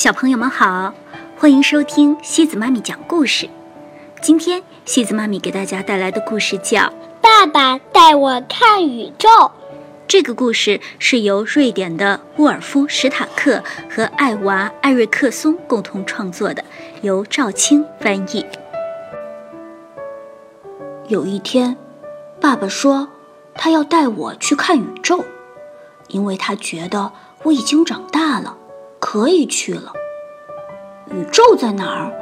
小朋友们好，欢迎收听西子妈咪讲故事。今天西子妈咪给大家带来的故事叫《爸爸带我看宇宙》。这个故事是由瑞典的沃尔夫·史塔克和艾娃·艾瑞克松共同创作的，由赵青翻译。有一天，爸爸说他要带我去看宇宙，因为他觉得我已经长大了，可以去了。宇宙在哪儿？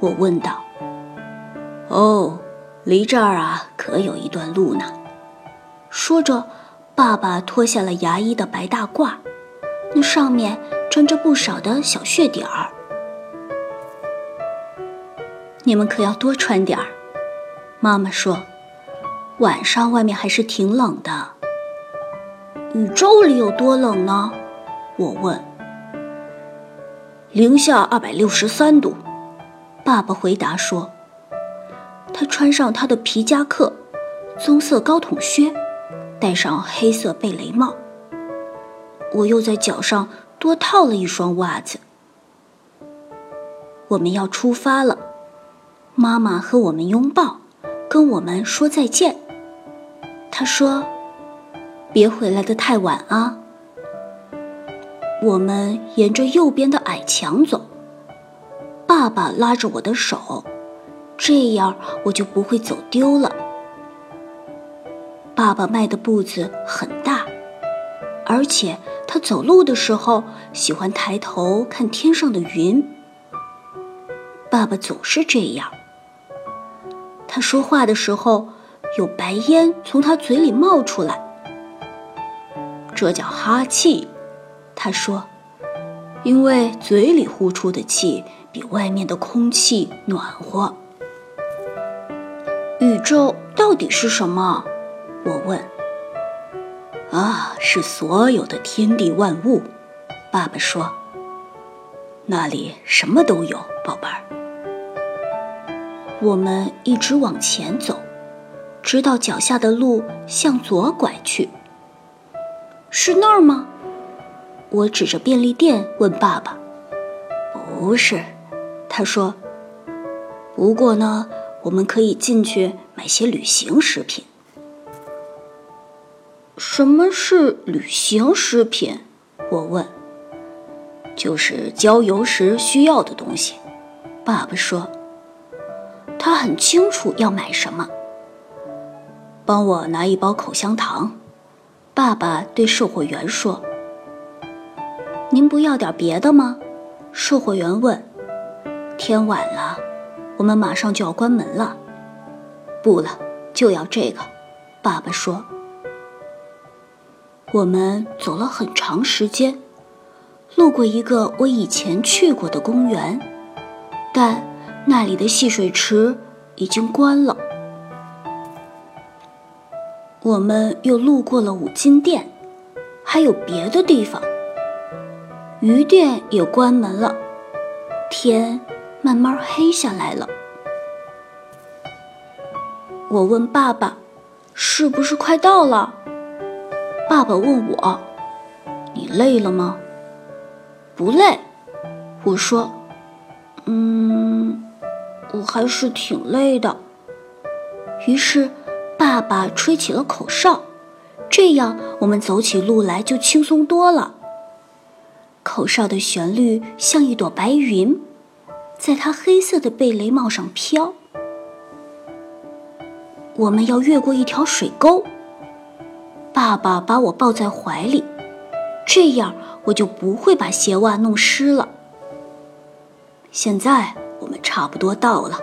我问道。哦，离这儿啊，可有一段路呢。说着。爸爸脱下了牙医的白大褂，那上面沾着不少的小血点儿。你们可要多穿点儿，妈妈说。晚上外面还是挺冷的。宇宙里有多冷呢？我问。零下二百六十三度，爸爸回答说。他穿上他的皮夹克，棕色高筒靴。戴上黑色贝雷帽，我又在脚上多套了一双袜子。我们要出发了，妈妈和我们拥抱，跟我们说再见。她说：“别回来的太晚啊。”我们沿着右边的矮墙走，爸爸拉着我的手，这样我就不会走丢了。爸爸迈的步子很大，而且他走路的时候喜欢抬头看天上的云。爸爸总是这样。他说话的时候，有白烟从他嘴里冒出来，这叫哈气。他说，因为嘴里呼出的气比外面的空气暖和。宇宙到底是什么？我问：“啊，是所有的天地万物。”爸爸说：“那里什么都有，宝贝儿。”我们一直往前走，直到脚下的路向左拐去。是那儿吗？我指着便利店问爸爸：“不是。”他说：“不过呢，我们可以进去买些旅行食品。”什么是旅行食品？我问。就是郊游时需要的东西。爸爸说。他很清楚要买什么。帮我拿一包口香糖。爸爸对售货员说。您不要点别的吗？售货员问。天晚了，我们马上就要关门了。不了，就要这个。爸爸说。我们走了很长时间，路过一个我以前去过的公园，但那里的戏水池已经关了。我们又路过了五金店，还有别的地方。鱼店也关门了，天慢慢黑下来了。我问爸爸：“是不是快到了？”爸爸问我：“你累了吗？”“不累。”我说。“嗯，我还是挺累的。”于是，爸爸吹起了口哨，这样我们走起路来就轻松多了。口哨的旋律像一朵白云，在他黑色的贝雷帽上飘。我们要越过一条水沟。爸爸把我抱在怀里，这样我就不会把鞋袜弄湿了。现在我们差不多到了，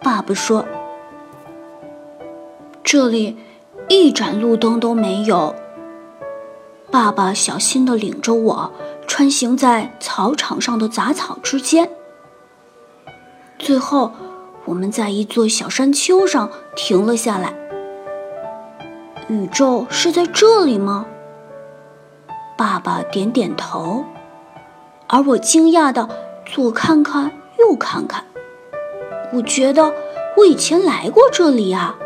爸爸说：“这里一盏路灯都没有。”爸爸小心地领着我穿行在草场上的杂草之间，最后我们在一座小山丘上停了下来。宇宙是在这里吗？爸爸点点头，而我惊讶的左看看右看看。我觉得我以前来过这里呀，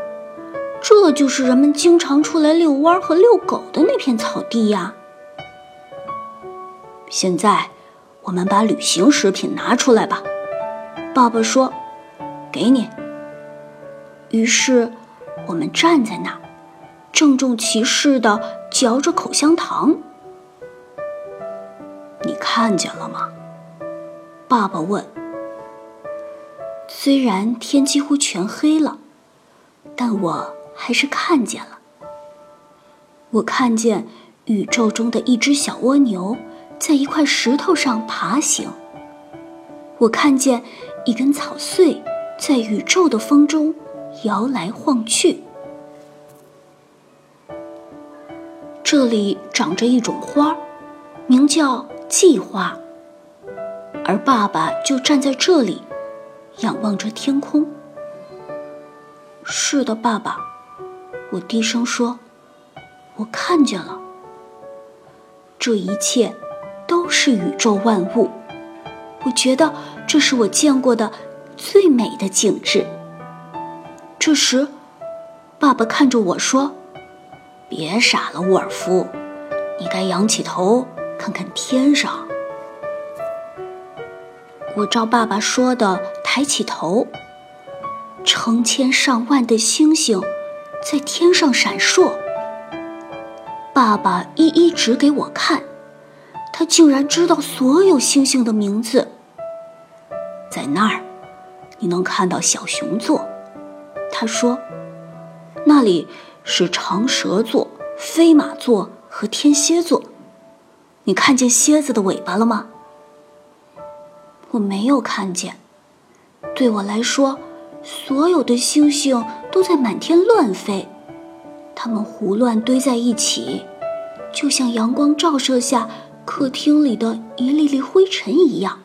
这就是人们经常出来遛弯和遛狗的那片草地呀。现在我们把旅行食品拿出来吧。”爸爸说：“给你。”于是，我们站在那儿，郑重其事地嚼着口香糖。你看见了吗？爸爸问。虽然天几乎全黑了，但我还是看见了。我看见宇宙中的一只小蜗牛在一块石头上爬行。我看见一根草穗在宇宙的风中摇来晃去。这里长着一种花，名叫季花，而爸爸就站在这里。仰望着天空。是的，爸爸，我低声说：“我看见了。这一切都是宇宙万物。我觉得这是我见过的最美的景致。”这时，爸爸看着我说：“别傻了，沃尔夫，你该仰起头看看天上。”我照爸爸说的。抬起头，成千上万的星星在天上闪烁。爸爸一一指给我看，他竟然知道所有星星的名字。在那儿，你能看到小熊座。他说：“那里是长蛇座、飞马座和天蝎座。你看见蝎子的尾巴了吗？”我没有看见。对我来说，所有的星星都在满天乱飞，它们胡乱堆在一起，就像阳光照射下客厅里的一粒粒灰尘一样。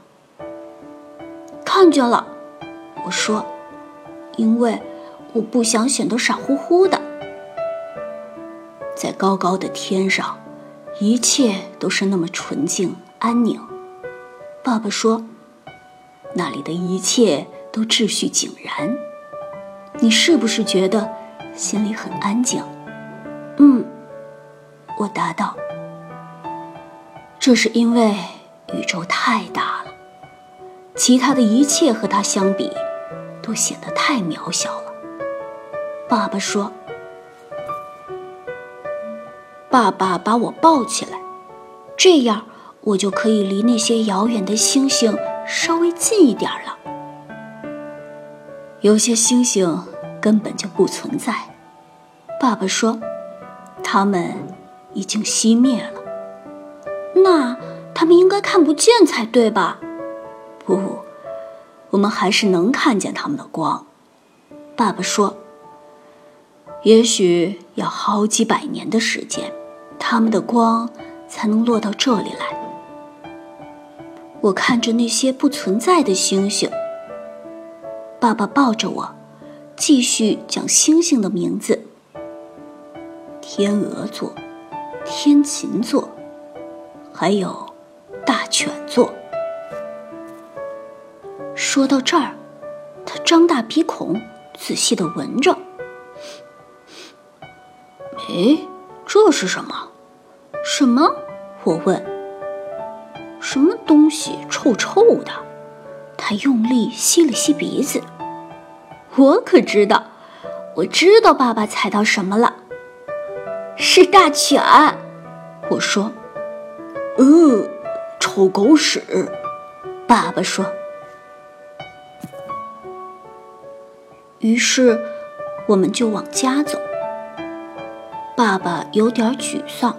看见了，我说，因为我不想显得傻乎乎的。在高高的天上，一切都是那么纯净安宁。爸爸说，那里的一切。都秩序井然，你是不是觉得心里很安静？嗯，我答道。这是因为宇宙太大了，其他的一切和它相比，都显得太渺小了。爸爸说。爸爸把我抱起来，这样我就可以离那些遥远的星星稍微近一点了。有些星星根本就不存在，爸爸说，它们已经熄灭了。那他们应该看不见才对吧？不，我们还是能看见他们的光。爸爸说，也许要好几百年的时间，他们的光才能落到这里来。我看着那些不存在的星星。爸爸抱着我，继续讲星星的名字：天鹅座、天琴座，还有大犬座。说到这儿，他张大鼻孔，仔细的闻着。哎，这是什么？什么？我问。什么东西臭臭的？他用力吸了吸鼻子，我可知道，我知道爸爸踩到什么了，是大犬。我说：“呃，臭狗屎。”爸爸说。于是，我们就往家走。爸爸有点沮丧，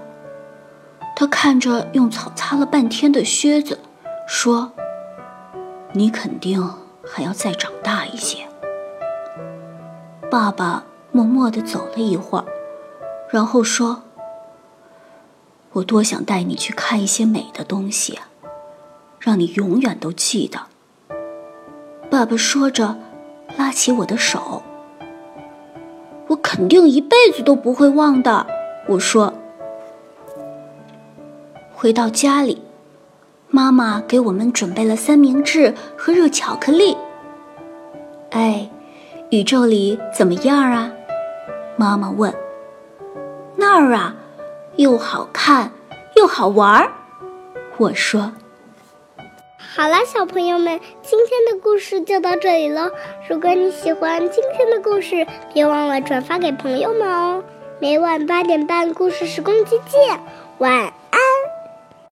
他看着用草擦了半天的靴子，说。你肯定还要再长大一些。爸爸默默地走了一会儿，然后说：“我多想带你去看一些美的东西啊，让你永远都记得。”爸爸说着，拉起我的手。我肯定一辈子都不会忘的。我说。回到家里。妈妈给我们准备了三明治和热巧克力。哎，宇宙里怎么样啊？妈妈问。那儿啊，又好看又好玩儿。我说。好啦，小朋友们，今天的故事就到这里了。如果你喜欢今天的故事，别忘了转发给朋友们哦。每晚八点半，故事时光机见，晚。